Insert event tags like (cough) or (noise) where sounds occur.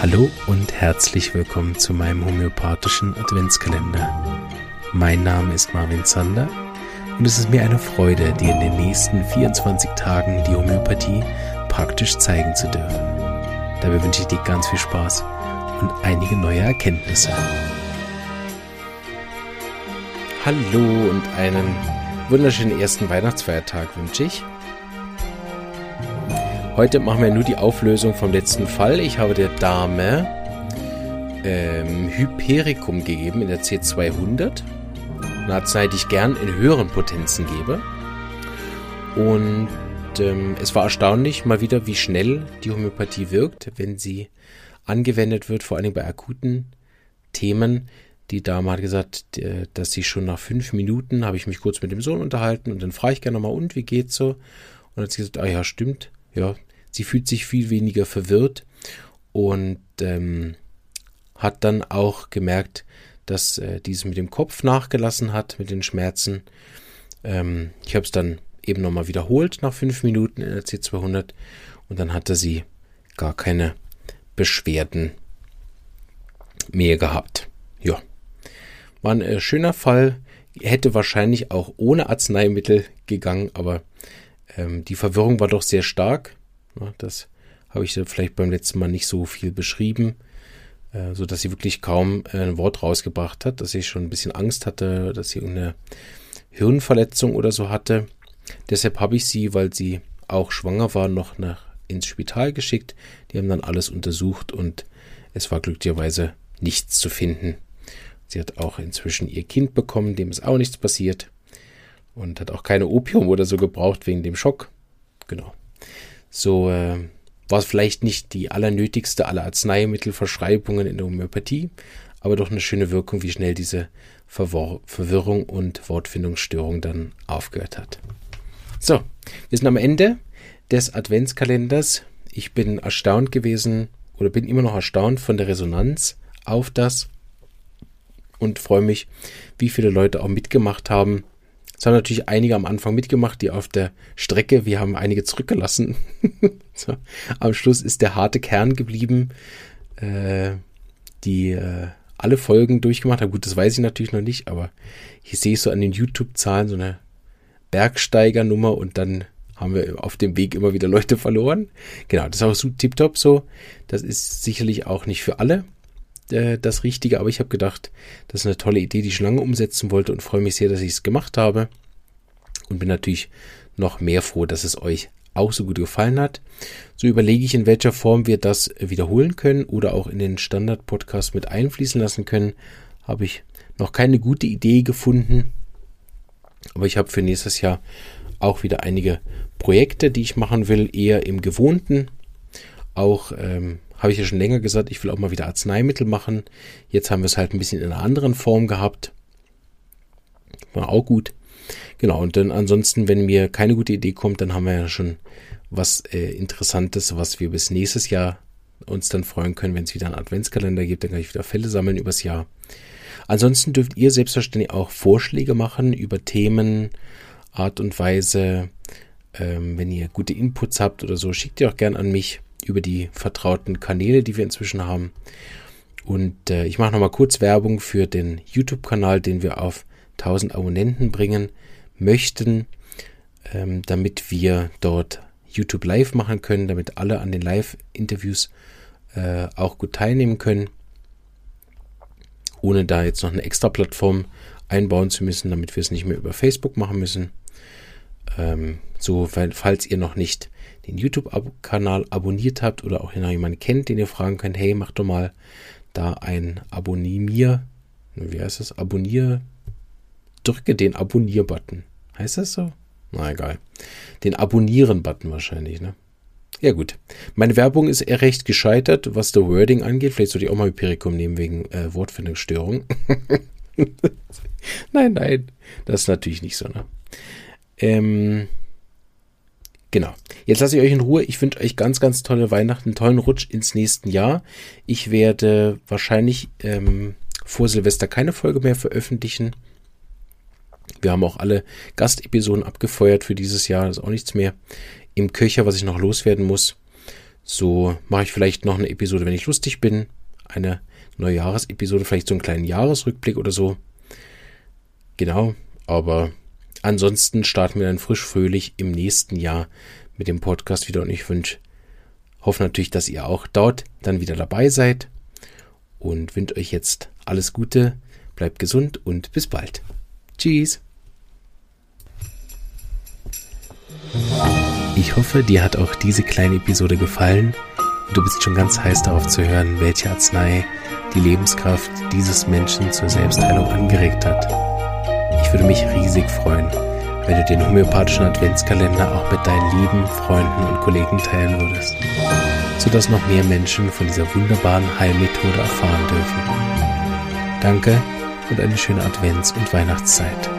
Hallo und herzlich willkommen zu meinem homöopathischen Adventskalender. Mein Name ist Marvin Zander und es ist mir eine Freude, dir in den nächsten 24 Tagen die Homöopathie praktisch zeigen zu dürfen. Dabei wünsche ich dir ganz viel Spaß und einige neue Erkenntnisse. Hallo und einen wunderschönen ersten Weihnachtsfeiertag wünsche ich. Heute machen wir nur die Auflösung vom letzten Fall. Ich habe der Dame ähm, Hypericum gegeben in der C200. Eine Arznei, die ich gern in höheren Potenzen gebe. Und ähm, es war erstaunlich mal wieder, wie schnell die Homöopathie wirkt, wenn sie angewendet wird, vor allem bei akuten Themen. Die Dame hat gesagt, äh, dass sie schon nach fünf Minuten, habe ich mich kurz mit dem Sohn unterhalten und dann frage ich gerne nochmal, und wie geht's so? Und hat sie gesagt, ah ja, stimmt, ja, sie fühlt sich viel weniger verwirrt und ähm, hat dann auch gemerkt, dass äh, dieses mit dem Kopf nachgelassen hat, mit den Schmerzen. Ähm, ich habe es dann eben nochmal wiederholt nach fünf Minuten in der C200 und dann hatte sie gar keine Beschwerden mehr gehabt. Ja, war ein äh, schöner Fall. Hätte wahrscheinlich auch ohne Arzneimittel gegangen, aber ähm, die Verwirrung war doch sehr stark. Das habe ich vielleicht beim letzten Mal nicht so viel beschrieben, äh, so dass sie wirklich kaum äh, ein Wort rausgebracht hat, dass ich schon ein bisschen Angst hatte, dass sie irgendeine Hirnverletzung oder so hatte. Deshalb habe ich sie, weil sie auch schwanger war, noch nach ins Spital geschickt. Die haben dann alles untersucht und es war glücklicherweise nichts zu finden. Sie hat auch inzwischen ihr Kind bekommen, dem ist auch nichts passiert und hat auch keine Opium oder so gebraucht wegen dem Schock. Genau. So äh, war es vielleicht nicht die allernötigste aller Arzneimittelverschreibungen in der Homöopathie, aber doch eine schöne Wirkung, wie schnell diese Verwor Verwirrung und Wortfindungsstörung dann aufgehört hat. So, wir sind am Ende des Adventskalenders. Ich bin erstaunt gewesen oder bin immer noch erstaunt von der Resonanz auf das und freue mich, wie viele Leute auch mitgemacht haben. Es haben natürlich einige am Anfang mitgemacht, die auf der Strecke, wir haben einige zurückgelassen. (laughs) so, am Schluss ist der harte Kern geblieben, äh, die äh, alle Folgen durchgemacht haben. Gut, das weiß ich natürlich noch nicht, aber ich sehe so an den YouTube-Zahlen so eine Bergsteigernummer und dann haben wir auf dem Weg immer wieder Leute verloren. Genau, das ist auch so tiptop so. Das ist sicherlich auch nicht für alle äh, das Richtige, aber ich habe gedacht, das ist eine tolle Idee, die ich schon lange umsetzen wollte und freue mich sehr, dass ich es gemacht habe. Und bin natürlich noch mehr froh, dass es euch auch so gut gefallen hat. So überlege ich, in welcher Form wir das wiederholen können oder auch in den Standard-Podcast mit einfließen lassen können. Habe ich noch keine gute Idee gefunden. Aber ich habe für nächstes Jahr auch wieder einige Projekte, die ich machen will, eher im Gewohnten. Auch ähm, habe ich ja schon länger gesagt, ich will auch mal wieder Arzneimittel machen. Jetzt haben wir es halt ein bisschen in einer anderen Form gehabt. War auch gut. Genau, und dann ansonsten, wenn mir keine gute Idee kommt, dann haben wir ja schon was äh, Interessantes, was wir bis nächstes Jahr uns dann freuen können, wenn es wieder einen Adventskalender gibt, dann kann ich wieder Fälle sammeln übers Jahr. Ansonsten dürft ihr selbstverständlich auch Vorschläge machen über Themen, Art und Weise. Ähm, wenn ihr gute Inputs habt oder so, schickt ihr auch gern an mich über die vertrauten Kanäle, die wir inzwischen haben. Und äh, ich mache nochmal kurz Werbung für den YouTube-Kanal, den wir auf 1000 Abonnenten bringen möchten, ähm, damit wir dort YouTube Live machen können, damit alle an den Live-Interviews äh, auch gut teilnehmen können, ohne da jetzt noch eine extra Plattform einbauen zu müssen, damit wir es nicht mehr über Facebook machen müssen. Ähm, so, falls ihr noch nicht den YouTube-Kanal abonniert habt oder auch jemanden kennt, den ihr fragen könnt, hey, mach doch mal da ein Abonnier, wie heißt das? Abonnier, drücke den Abonnier-Button. Heißt das so? Na egal. Den Abonnieren-Button wahrscheinlich, ne? Ja gut. Meine Werbung ist eher recht gescheitert, was der Wording angeht. Vielleicht sollte ich auch mal Hypericum nehmen wegen äh, Wortfindungsstörung. (laughs) nein, nein. Das ist natürlich nicht so, ne? Ähm, Genau. Jetzt lasse ich euch in Ruhe. Ich wünsche euch ganz, ganz tolle Weihnachten, einen tollen Rutsch ins nächste Jahr. Ich werde wahrscheinlich ähm, vor Silvester keine Folge mehr veröffentlichen. Wir haben auch alle Gastepisoden abgefeuert für dieses Jahr. Das ist auch nichts mehr im Köcher, was ich noch loswerden muss. So mache ich vielleicht noch eine Episode, wenn ich lustig bin. Eine Neujahresepisode, vielleicht so einen kleinen Jahresrückblick oder so. Genau, aber ansonsten starten wir dann frisch fröhlich im nächsten Jahr mit dem Podcast wieder und ich wünsche, hoffe natürlich, dass ihr auch dort dann wieder dabei seid und wünsche euch jetzt alles Gute, bleibt gesund und bis bald. Tschüss. Ich hoffe, dir hat auch diese kleine Episode gefallen du bist schon ganz heiß darauf zu hören, welche Arznei die Lebenskraft dieses Menschen zur Selbstheilung angeregt hat. Ich würde mich riesig freuen, wenn du den homöopathischen Adventskalender auch mit deinen lieben Freunden und Kollegen teilen würdest, sodass noch mehr Menschen von dieser wunderbaren Heilmethode erfahren dürfen. Danke und eine schöne Advents- und Weihnachtszeit.